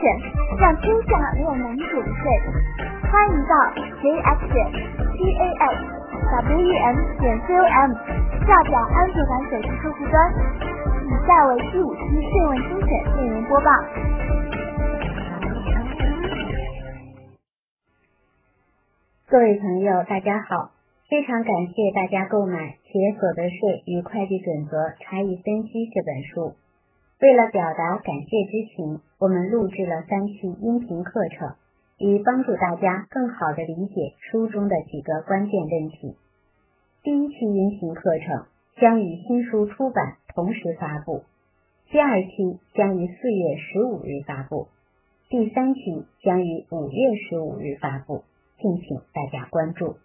选，让天下没有难解的税。欢迎到 jx 点 c a x w e n 点 c o m 下载安卓版手机客户端。以下为第五期税问精选内容播报。各位朋友，大家好，非常感谢大家购买《企业所得税与会计准则差异分析》这本书。为了表达感谢之情，我们录制了三期音频课程，以帮助大家更好的理解书中的几个关键问题。第一期音频课程将与新书出版同时发布，第二期将于四月十五日发布，第三期将于五月十五日发布，敬请大家关注。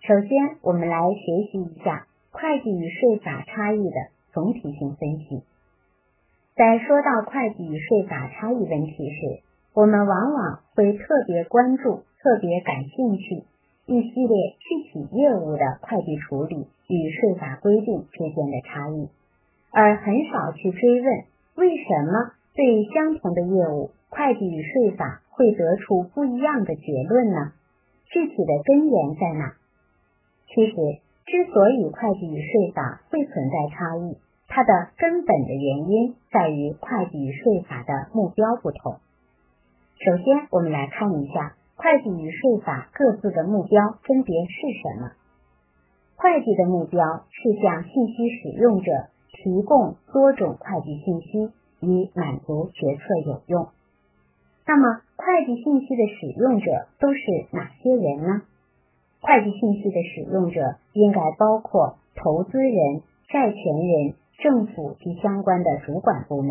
首先，我们来学习一下会计与税法差异的总体性分析。在说到会计与税法差异问题时，我们往往会特别关注、特别感兴趣一系列具体业务的会计处理与税法规定之间的差异，而很少去追问为什么对相同的业务，会计与税法会得出不一样的结论呢？具体的根源在哪？其实，之所以会计与税法会存在差异，它的根本的原因在于会计与税法的目标不同。首先，我们来看一下会计与税法各自的目标分别是什么。会计的目标是向信息使用者提供多种会计信息，以满足决策有用。那么，会计信息的使用者都是哪些人呢？会计信息的使用者应该包括投资人、债权人。政府及相关的主管部门，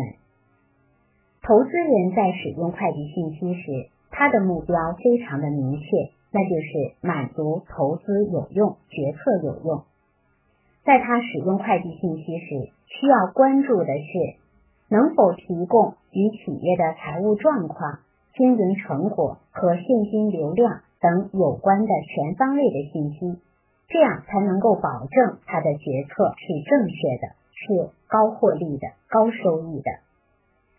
投资人在使用会计信息时，他的目标非常的明确，那就是满足投资有用、决策有用。在他使用会计信息时，需要关注的是能否提供与企业的财务状况、经营成果和现金流量等有关的全方位的信息，这样才能够保证他的决策是正确的。是高获利的、高收益的，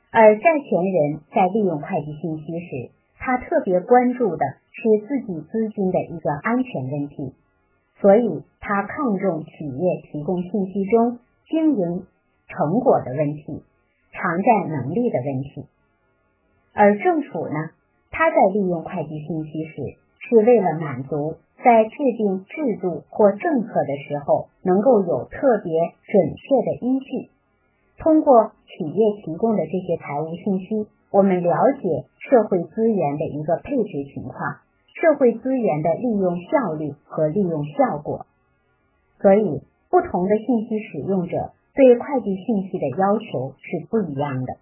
而债权人在利用会计信息时，他特别关注的是自己资金的一个安全问题，所以他看重企业提供信息中经营成果的问题、偿债能力的问题，而政府呢，他在利用会计信息时，是为了满足。在制定制度或政策的时候，能够有特别准确的依据。通过企业提供的这些财务信息，我们了解社会资源的一个配置情况，社会资源的利用效率和利用效果。所以，不同的信息使用者对会计信息的要求是不一样的。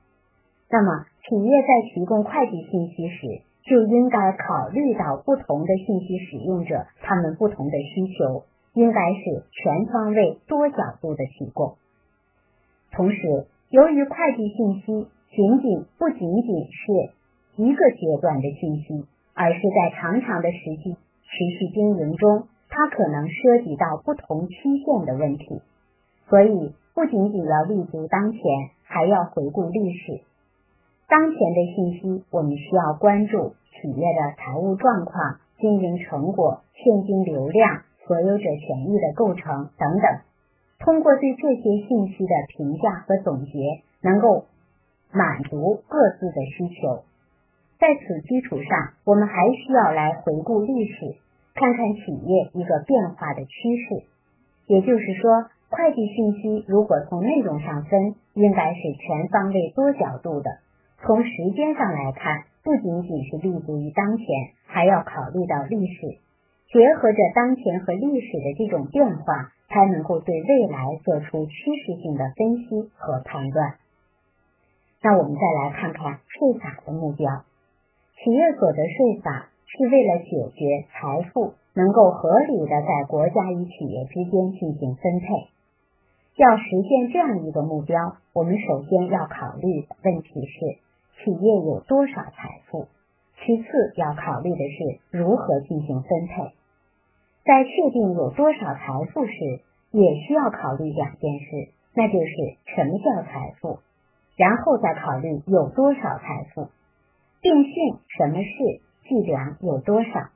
那么，企业在提供会计信息时，就应该考虑到不同的信息使用者，他们不同的需求，应该是全方位、多角度的提供。同时，由于会计信息仅仅不仅仅是一个阶段的信息，而是在长长的实际持续经营中，它可能涉及到不同期限的问题，所以不仅仅要立足当前，还要回顾历史。当前的信息，我们需要关注企业的财务状况、经营成果、现金流量、所有者权益的构成等等。通过对这些信息的评价和总结，能够满足各自的需求。在此基础上，我们还需要来回顾历史，看看企业一个变化的趋势。也就是说，会计信息如果从内容上分，应该是全方位、多角度的。从时间上来看，不仅仅是立足于当前，还要考虑到历史，结合着当前和历史的这种变化，才能够对未来做出趋势性的分析和判断。那我们再来看看税法的目标，企业所得税法是为了解决财富能够合理的在国家与企业之间进行分配。要实现这样一个目标，我们首先要考虑的问题是。企业有多少财富？其次要考虑的是如何进行分配。在确定有多少财富时，也需要考虑两件事，那就是什么叫财富，然后再考虑有多少财富，定性什么是计量有多少，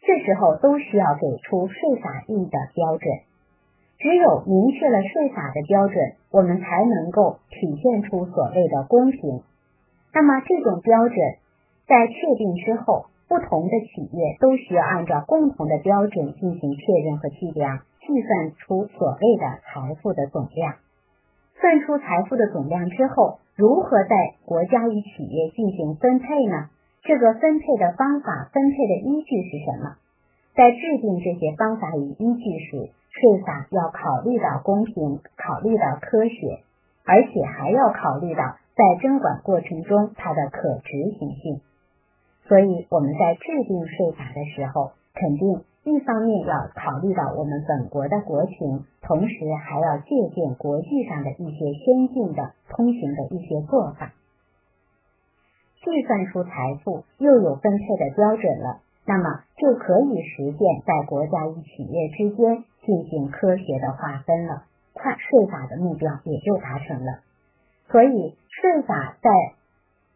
这时候都需要给出税法定的标准。只有明确了税法的标准，我们才能够体现出所谓的公平。那么这种标准在确定之后，不同的企业都需要按照共同的标准进行确认和计量，计算出所谓的财富的总量。算出财富的总量之后，如何在国家与企业进行分配呢？这个分配的方法、分配的依据是什么？在制定这些方法与依据时，税法要考虑到公平，考虑到科学，而且还要考虑到在征管过程中它的可执行性。所以我们在制定税法的时候，肯定一方面要考虑到我们本国的国情，同时还要借鉴国际上的一些先进的通行的一些做法。计算出财富又有分配的标准了，那么就可以实现在国家与企业之间进行科学的划分了，跨税法的目标也就达成了。所以税法在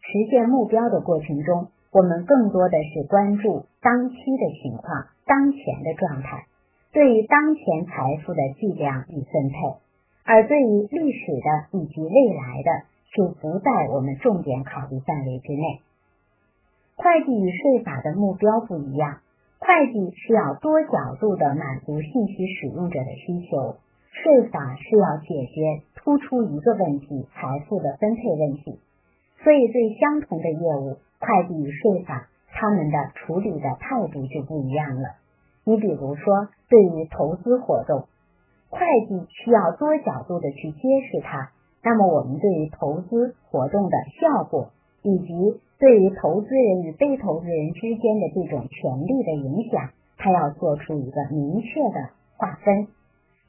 实现目标的过程中，我们更多的是关注当期的情况、当前的状态，对于当前财富的计量与分配，而对于历史的以及未来的。就不在我们重点考虑范围之内。会计与税法的目标不一样，会计是要多角度的满足信息使用者的需求，税法是要解决突出一个问题——财富的分配问题。所以，对相同的业务，会计与税法他们的处理的态度就不一样了。你比如说，对于投资活动，会计需要多角度的去揭示它。那么，我们对于投资活动的效果，以及对于投资人与被投资人之间的这种权利的影响，它要做出一个明确的划分。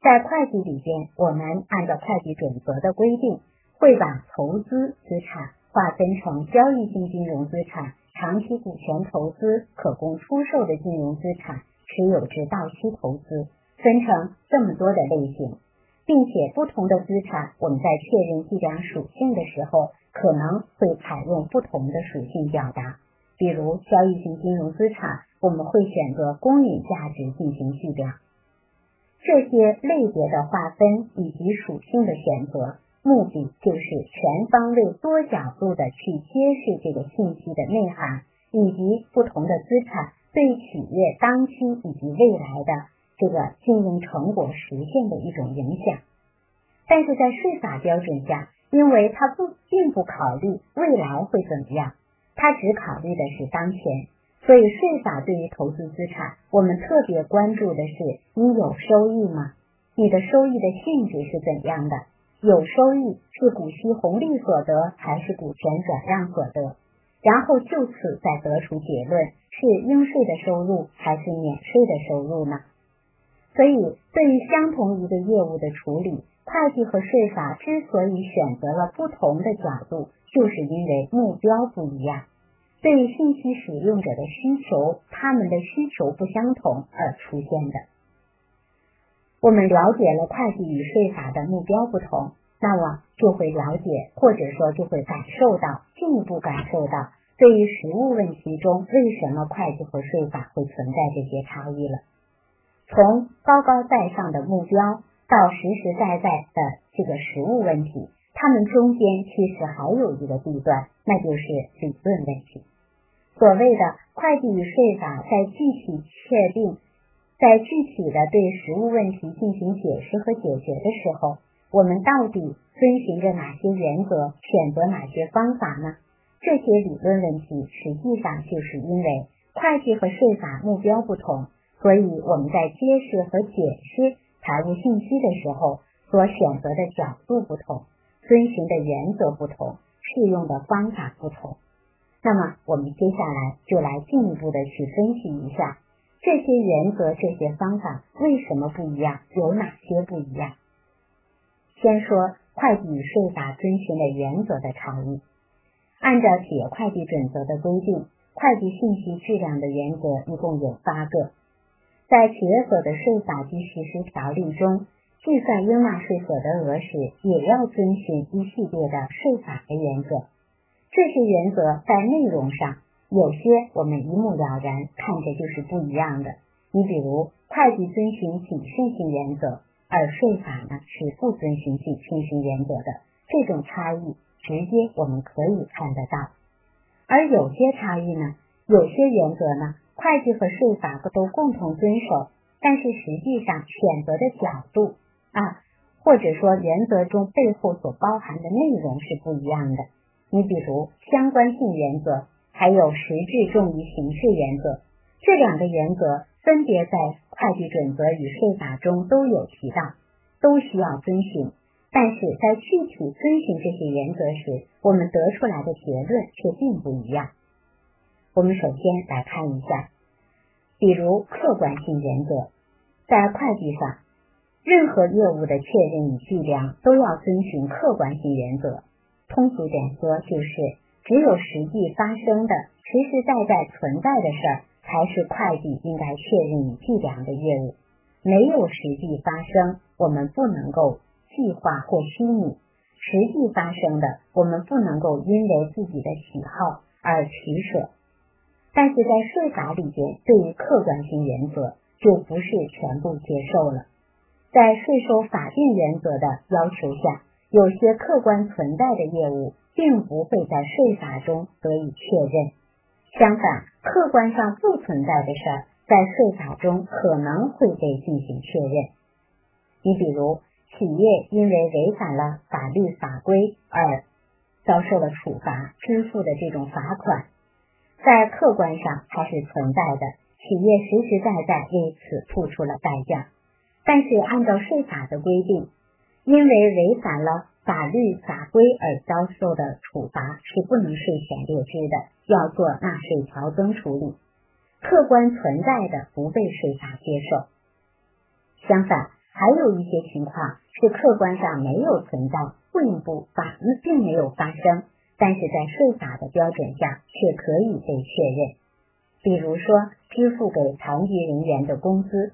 在会计里边，我们按照会计准则的规定，会把投资资产划分成交易性金融资产、长期股权投资、可供出售的金融资产、持有至到期投资，分成这么多的类型。并且不同的资产，我们在确认计量属性的时候，可能会采用不同的属性表达。比如交易性金融资产，我们会选择公允价值进行计量。这些类别的划分以及属性的选择，目的就是全方位、多角度的去揭示这个信息的内涵，以及不同的资产对企业当期以及未来的。这个经营成果实现的一种影响，但是在税法标准下，因为它不并不考虑未来会怎么样，它只考虑的是当前，所以税法对于投资资产，我们特别关注的是你有收益吗？你的收益的性质是怎样的？有收益是股息红利所得还是股权转让所得？然后就此再得出结论，是应税的收入还是免税的收入呢？所以，对于相同一个业务的处理，会计和税法之所以选择了不同的角度，就是因为目标不一样，对信息使用者的需求，他们的需求不相同而出现的。我们了解了会计与税法的目标不同，那么就会了解，或者说就会感受到，进一步感受到，对于实务问题中为什么会计和税法会存在这些差异了。从高高在上的目标到实实在在的这个实物问题，它们中间其实还有一个地段，那就是理论问题。所谓的会计与税法在具体确定、在具体的对实物问题进行解释和解决的时候，我们到底遵循着哪些原则，选择哪些方法呢？这些理论问题实际上就是因为会计和税法目标不同。所以我们在揭示和解释财务信息的时候，所选择的角度不同，遵循的原则不同，适用的方法不同。那么，我们接下来就来进一步的去分析一下这些原则、这些方法为什么不一样，有哪些不一样。先说会计与税法遵循的原则的差异。按照企业会计准则的规定，会计信息质量的原则一共有八个。在企业所得税法及实施条例中，计算应纳税所得额时，也要遵循一系列的税法的原则。这些原则在内容上有些我们一目了然，看着就是不一样的。你比如，会计遵循谨慎性原则，而税法呢是不遵循谨慎性原则的，这种差异直接我们可以看得到。而有些差异呢，有些原则呢，会计和税法都共同遵守，但是实际上选择的角度啊，或者说原则中背后所包含的内容是不一样的。你比如相关性原则，还有实质重于形式原则，这两个原则分别在会计准则与税法中都有提到，都需要遵循。但是在具体遵循这些原则时，我们得出来的结论却并不一样。我们首先来看一下，比如客观性原则，在会计上，任何业务的确认与计量都要遵循客观性原则。通俗点说，就是只有实际发生的、实实在在存在的事儿，才是会计应该确认与计量的业务。没有实际发生，我们不能够。计划或虚拟，实际发生的，我们不能够因为自己的喜好而取舍。但是在税法里边，对于客观性原则就不是全部接受了。在税收法定原则的要求下，有些客观存在的业务并不会在税法中得以确认。相反，客观上不存在的事儿，在税法中可能会被进行确认。你比如。企业因为违反了法律法规而遭受了处罚，支付的这种罚款，在客观上它是存在的，企业实实在在为此付出了代价。但是按照税法的规定，因为违反了法律法规而遭受的处罚是不能税前列支的，要做纳税调增处理。客观存在的不被税法接受，相反。还有一些情况是客观上没有存在，并不法律，并没有发生，但是在税法的标准下却可以被确认。比如说，支付给残疾人员的工资，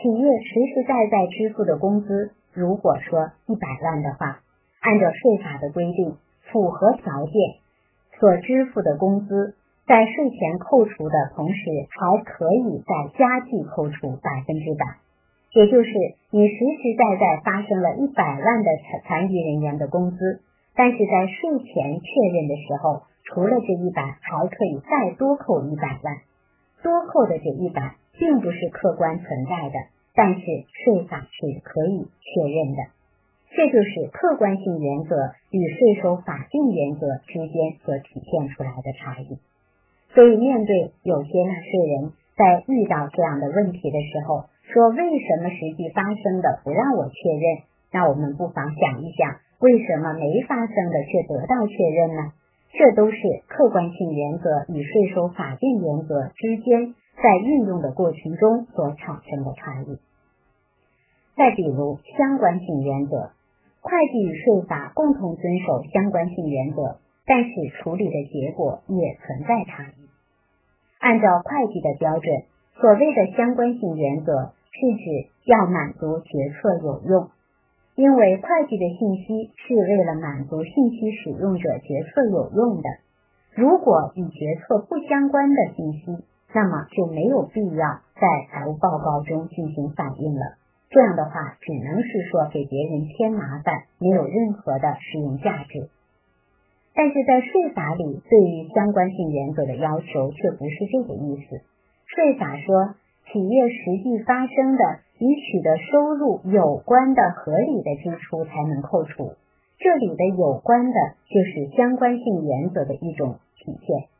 企业实实在在支付的工资，如果说一百万的话，按照税法的规定，符合条件所支付的工资，在税前扣除的同时，还可以再加计扣除百分之百。也就是你实实在在发生了一百万的残残疾人员的工资，但是在税前确认的时候，除了这一百，还可以再多扣一百万。多扣的这一百并不是客观存在的，但是税法是可以确认的。这就是客观性原则与税收法定原则之间所体现出来的差异。所以，面对有些纳税人在遇到这样的问题的时候，说为什么实际发生的不让我确认？那我们不妨想一想，为什么没发生的却得到确认呢？这都是客观性原则与税收法定原则之间在运用的过程中所产生的差异。再比如相关性原则，会计与税法共同遵守相关性原则，但是处理的结果也存在差异。按照会计的标准。所谓的相关性原则是指要满足决策有用，因为会计的信息是为了满足信息使用者决策有用的。如果与决策不相关的信息，那么就没有必要在财务报告中进行反映了。这样的话，只能是说给别人添麻烦，没有任何的实用价值。但是在税法里，对于相关性原则的要求却不是这个意思。税法说，企业实际发生的与取得收入有关的合理的支出才能扣除。这里的有关的，就是相关性原则的一种体现。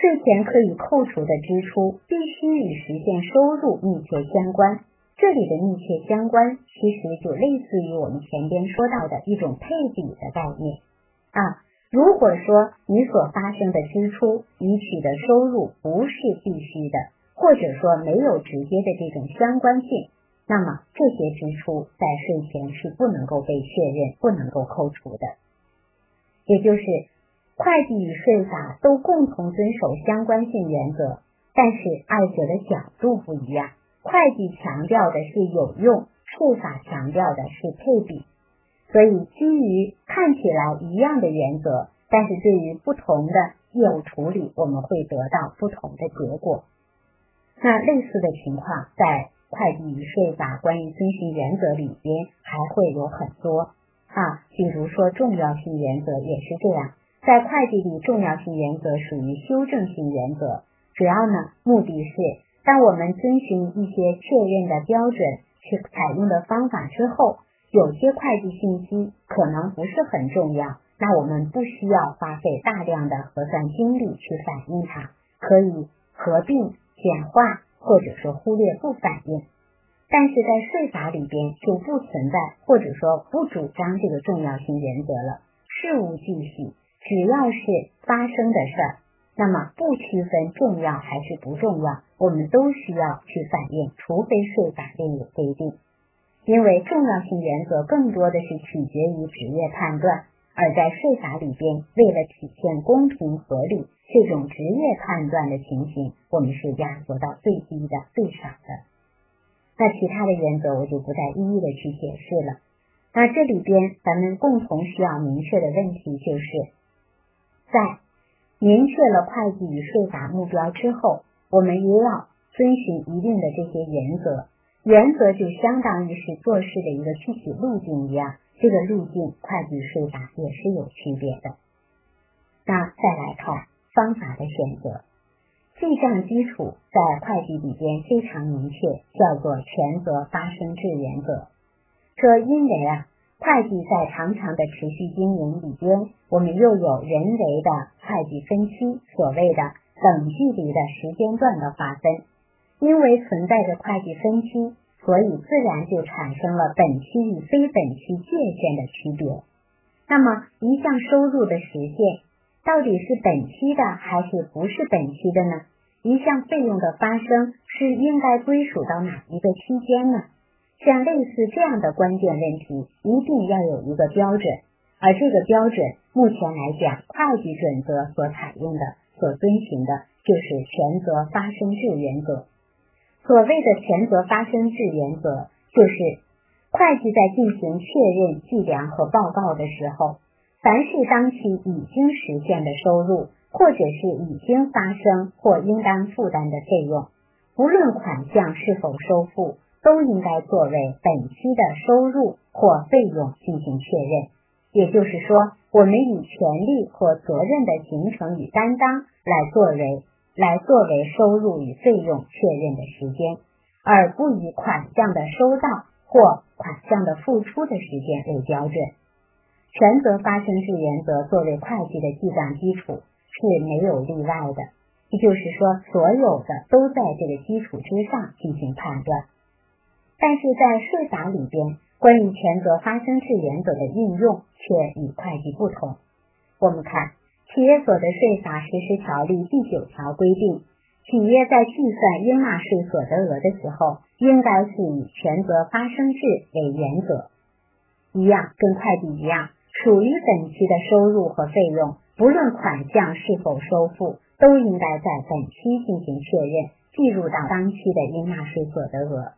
税前可以扣除的支出，必须与实现收入密切相关。这里的密切相关，其实就类似于我们前边说到的一种配比的概念啊。如果说你所发生的支出与取得收入不是必须的，或者说没有直接的这种相关性，那么这些支出在税前是不能够被确认、不能够扣除的。也就是会计与税法都共同遵守相关性原则，但是二者的角度不一样。会计强调的是有用，税法强调的是配比。所以基于看起来一样的原则，但是对于不同的业务处理，我们会得到不同的结果。那类似的情况在会计与税法关于遵循原则里边还会有很多啊，比如说重要性原则也是这样，在会计里重要性原则属于修正性原则，主要呢目的是当我们遵循一些确认的标准去采用的方法之后，有些会计信息可能不是很重要，那我们不需要花费大量的核算精力去反映它，可以合并。简化或者说忽略不反映，但是在税法里边就不存在或者说不主张这个重要性原则了。事无巨细，只要是发生的事儿，那么不区分重要还是不重要，我们都需要去反映，除非税法另有规定。因为重要性原则更多的是取决于职业判断。而在税法里边，为了体现公平合理，这种职业判断的情形，我们是压缩到最低的、最少的。那其他的原则我就不再一一的去解释了。那这里边咱们共同需要明确的问题就是，在明确了会计与税法目标之后，我们也要遵循一定的这些原则。原则就相当于是做事的一个具体路径一样。这个路径，会计税法也是有区别的。那再来看方法的选择，记账基础在会计里边非常明确，叫做权责发生制原则。这因为啊，会计在长长的持续经营里边，我们又有人为的会计分期，所谓的等距离的时间段的划分，因为存在着会计分期。所以自然就产生了本期与非本期界限的区别。那么一项收入的实现到底是本期的还是不是本期的呢？一项费用的发生是应该归属到哪一个期间呢？像类似这样的关键问题，一定要有一个标准。而这个标准，目前来讲，会计准则所采用的、所遵循的就是权责发生制原则。所谓的权责发生制原则，就是会计在进行确认、计量和报告的时候，凡是当期已经实现的收入，或者是已经发生或应当负担的费用，不论款项是否收付，都应该作为本期的收入或费用进行确认。也就是说，我们以权利或责任的形成与担当来作为。来作为收入与费用确认的时间，而不以款项的收到或款项的付出的时间为标准。权责发生制原则作为会计的记账基础是没有例外的，也就是说，所有的都在这个基础之上进行判断。但是在税法里边，关于权责发生制原则的运用却与会计不同。我们看。企业所得税法实施条例第九条规定，企业在计算应纳税所得额的时候，应该是以权责发生制为原则。一样，跟会计一样，属于本期的收入和费用，不论款项是否收付，都应该在本期进行确认，计入到当期的应纳税所得额。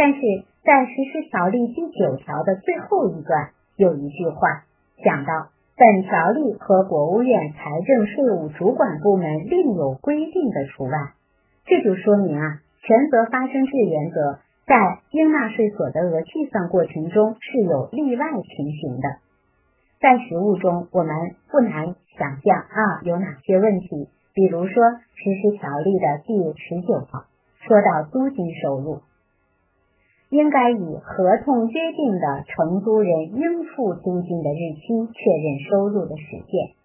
但是在实施条例第九条的最后一段有一句话讲到。本条例和国务院财政税务主管部门另有规定的除外，这就说明啊，权责发生制原则在应纳税所得额计算过程中是有例外情形的。在实务中，我们不难想象啊，有哪些问题？比如说，实施条例的第十九条说到租金收入。应该以合同约定的承租人应付租金的日期确认收入的实现。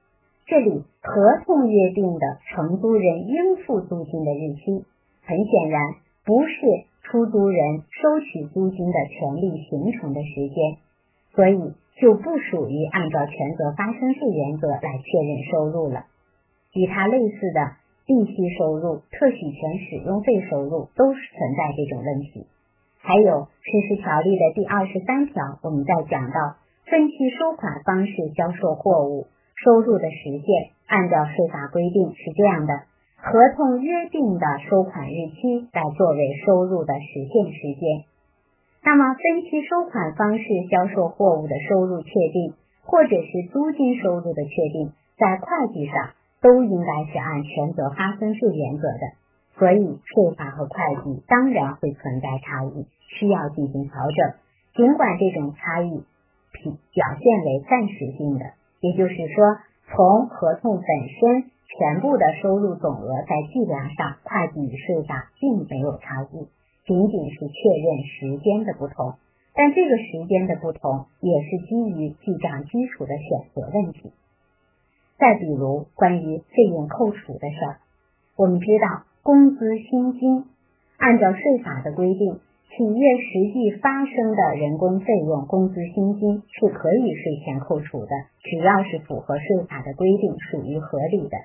这里合同约定的承租人应付租金的日期，很显然不是出租人收取租金的权利形成的时间，所以就不属于按照权责发生制原则来确认收入了。与它类似的利息收入、特许权使用费收入都是存在这种问题。还有实施条例的第二十三条，我们在讲到分期收款方式销售货物收入的实现，按照税法规定是这样的：合同约定的收款日期来作为收入的实现时间。那么分期收款方式销售货物的收入确定，或者是租金收入的确定，在会计上都应该是按权责发生制原则的。所以税法和会计当然会存在差异，需要进行调整。尽管这种差异表现为暂时性的，也就是说，从合同本身全部的收入总额在计量上，会计与税法并没有差异。仅仅是确认时间的不同，但这个时间的不同也是基于记账基础的选择问题。再比如关于费用扣除的事儿，我们知道工资薪金按照税法的规定，企业实际发生的人工费用工资薪金是可以税前扣除的，只要是符合税法的规定，属于合理的。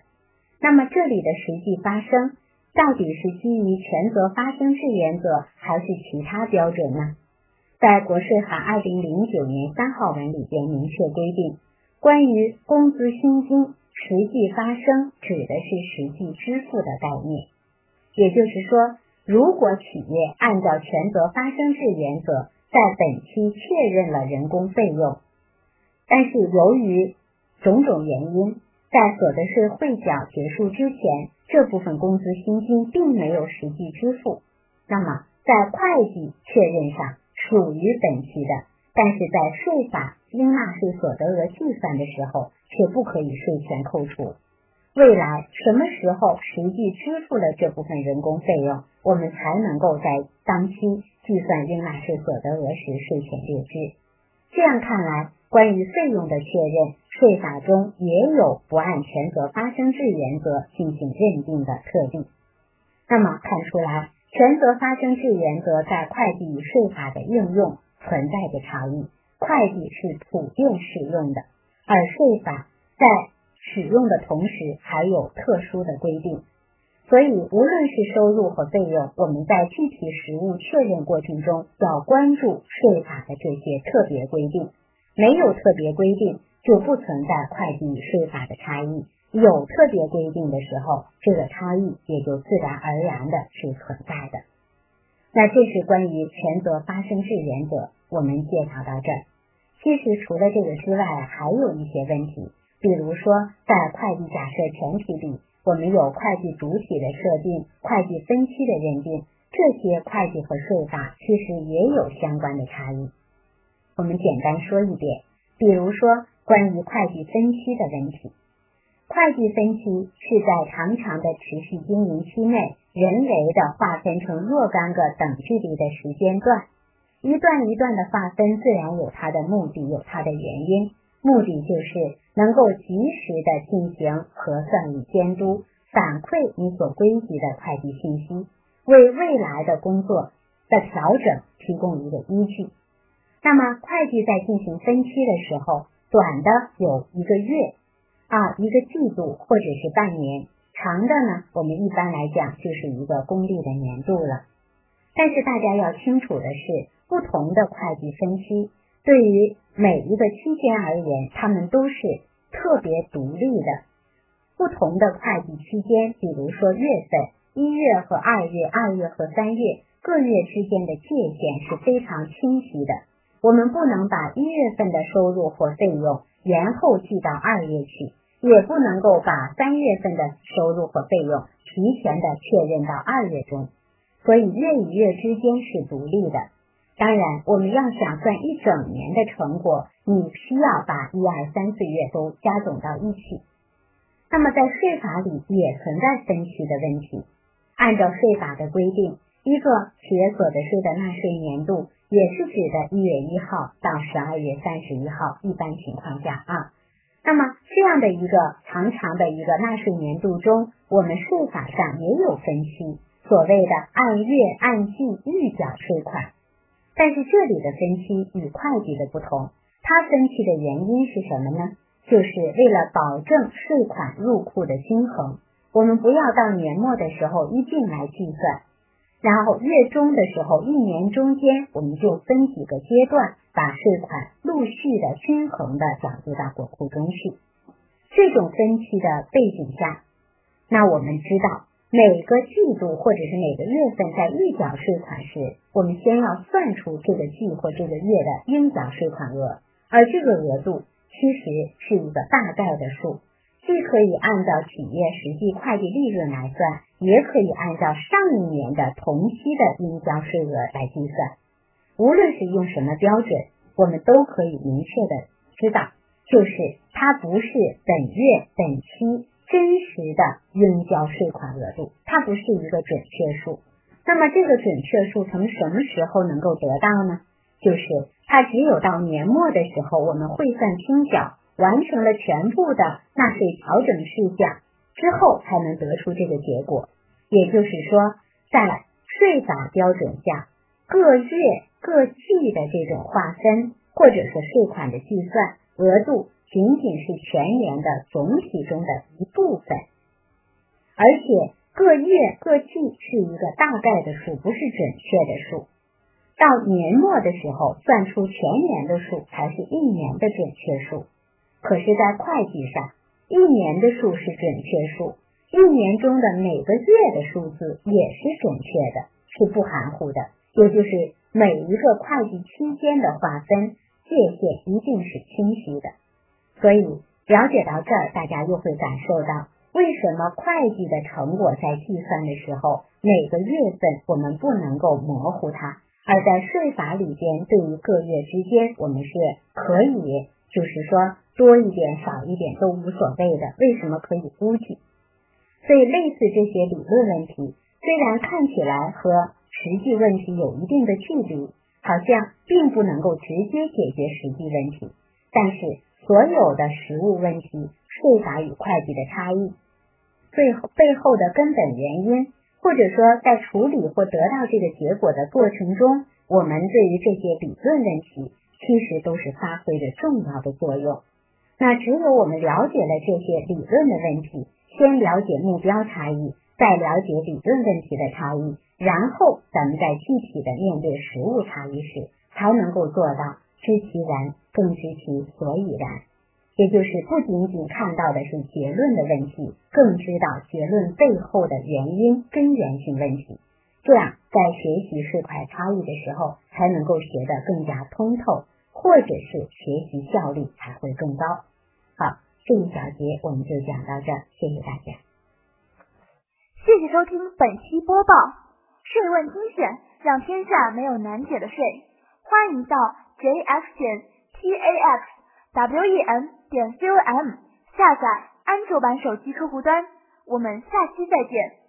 那么这里的实际发生。到底是基于权责发生制原则，还是其他标准呢？在国税函二零零九年三号文里边明确规定，关于工资薪金实际发生，指的是实际支付的概念。也就是说，如果企业按照权责发生制原则，在本期确认了人工费用，但是由于种种原因，在所得税汇缴结束之前。这部分工资薪金并没有实际支付，那么在会计确认上属于本期的，但是在税法应纳税所得额计算的时候却不可以税前扣除。未来什么时候实际支付了这部分人工费用，我们才能够在当期计算应纳税所得额时税前列支？这样看来。关于费用的确认，税法中也有不按权责发生制原则进行认定的特例。那么看出来，权责发生制原则在会计与税法的应用存在着差异。会计是普遍适用的，而税法在使用的同时还有特殊的规定。所以，无论是收入和费用，我们在具体实务确认过程中要关注税法的这些特别规定。没有特别规定，就不存在会计与税法的差异；有特别规定的时候，这个差异也就自然而然的是存在的。那这是关于权责发生制原则，我们介绍到这儿。其实除了这个之外，还有一些问题，比如说在会计假设前提里，我们有会计主体的设定、会计分期的认定，这些会计和税法其实也有相关的差异。我们简单说一遍，比如说关于会计分期的问题，会计分期是在长长的持续经营期内，人为的划分成若干个等距离的时间段，一段一段的划分，自然有它的目的，有它的原因，目的就是能够及时的进行核算与监督，反馈你所归集的会计信息，为未来的工作的调整提供一个依据。那么会计在进行分期的时候，短的有一个月啊，一个季度或者是半年，长的呢，我们一般来讲就是一个公历的年度了。但是大家要清楚的是，不同的会计分期对于每一个期间而言，它们都是特别独立的。不同的会计期间，比如说月份，一月和二月，二月和三月，各月之间的界限是非常清晰的。我们不能把一月份的收入或费用延后记到二月去，也不能够把三月份的收入和费用提前的确认到二月中，所以月与月之间是独立的。当然，我们要想算一整年的成果，你需要把一二三四月都加总到一起。那么在税法里也存在分期的问题，按照税法的规定，一个企业所得税的纳税年度。也是指的一月一号到十二月三十一号，一般情况下啊，那么这样的一个长长的一个纳税年度中，我们税法上也有分期，所谓的按月按季预缴税款。但是这里的分期与会计的不同，它分期的原因是什么呢？就是为了保证税款入库的均衡，我们不要到年末的时候一并来计算。然后月中的时候，一年中间我们就分几个阶段，把税款陆续的均衡的缴入到国库中去。这种分期的背景下，那我们知道每个季度或者是每个月份在预缴税款时，我们先要算出这个季或这个月的应缴税款额，而这个额度其实是一个大概的数，既可以按照企业实际会计利润来算，也可以按照上一年的同期的应交税额来计算。无论是用什么标准，我们都可以明确的知道，就是它不是本月本期。真实的应交税款额度，它不是一个准确数。那么这个准确数从什么时候能够得到呢？就是它只有到年末的时候，我们汇算清缴完成了全部的纳税调整事项之后，才能得出这个结果。也就是说，在税法标准下，各月各季的这种划分，或者是税款的计算额度。仅仅是全年的总体中的一部分，而且各月各季是一个大概的数，不是准确的数。到年末的时候，算出全年的数才是一年的准确数。可是，在会计上，一年的数是准确数，一年中的每个月的数字也是准确的，是不含糊的。也就是每一个会计期间的划分界限一定是清晰的。所以了解到这儿，大家又会感受到为什么会计的成果在计算的时候，每个月份我们不能够模糊它，而在税法里边，对于各月之间，我们是可以，就是说多一点、少一点都无所谓的。为什么可以估计？所以类似这些理论问题，虽然看起来和实际问题有一定的距离，好像并不能够直接解决实际问题，但是。所有的实物问题，税法与会计的差异，最后背后的根本原因，或者说在处理或得到这个结果的过程中，我们对于这些理论问题，其实都是发挥着重要的作用。那只有我们了解了这些理论的问题，先了解目标差异，再了解理论问题的差异，然后咱们在具体的面对实物差异时，才能够做到。知其然，更知其所以然，也就是不仅仅看到的是结论的问题，更知道结论背后的原因、根源性问题。这样，在学习税款差异的时候，才能够学得更加通透，或者是学习效率才会更高。好，这一小节我们就讲到这，谢谢大家。谢谢收听本期播报，税问精选，让天下没有难解的税。欢迎到。Jf 点 t a x w e m 点 com 下载安卓版手机客户端，我们下期再见。